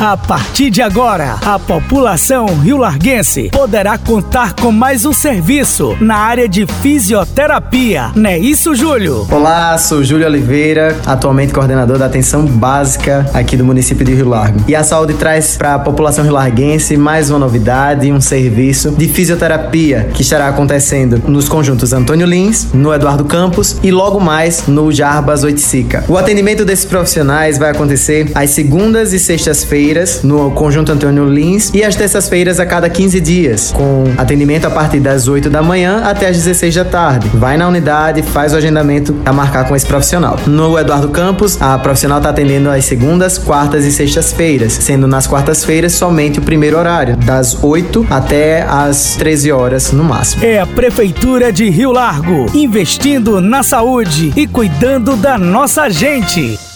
A partir de agora, a população rio-larguense poderá contar com mais um serviço na área de fisioterapia. Não é isso, Júlio? Olá, sou Júlio Oliveira, atualmente coordenador da atenção básica aqui do município de Rio Largo. E a saúde traz para a população rio-larguense mais uma novidade, um serviço de fisioterapia que estará acontecendo nos conjuntos Antônio Lins, no Eduardo Campos e logo mais no Jarbas Oiticica. O atendimento desses profissionais vai acontecer às segundas e sextas-feiras no conjunto Antônio Lins e às terças-feiras a cada 15 dias, com atendimento a partir das 8 da manhã até as 16 da tarde. Vai na unidade, faz o agendamento a marcar com esse profissional. No Eduardo Campos, a profissional está atendendo às segundas, quartas e sextas-feiras, sendo nas quartas-feiras somente o primeiro horário, das 8 até as 13 horas no máximo. É a Prefeitura de Rio Largo, investindo na saúde e cuidando da nossa gente.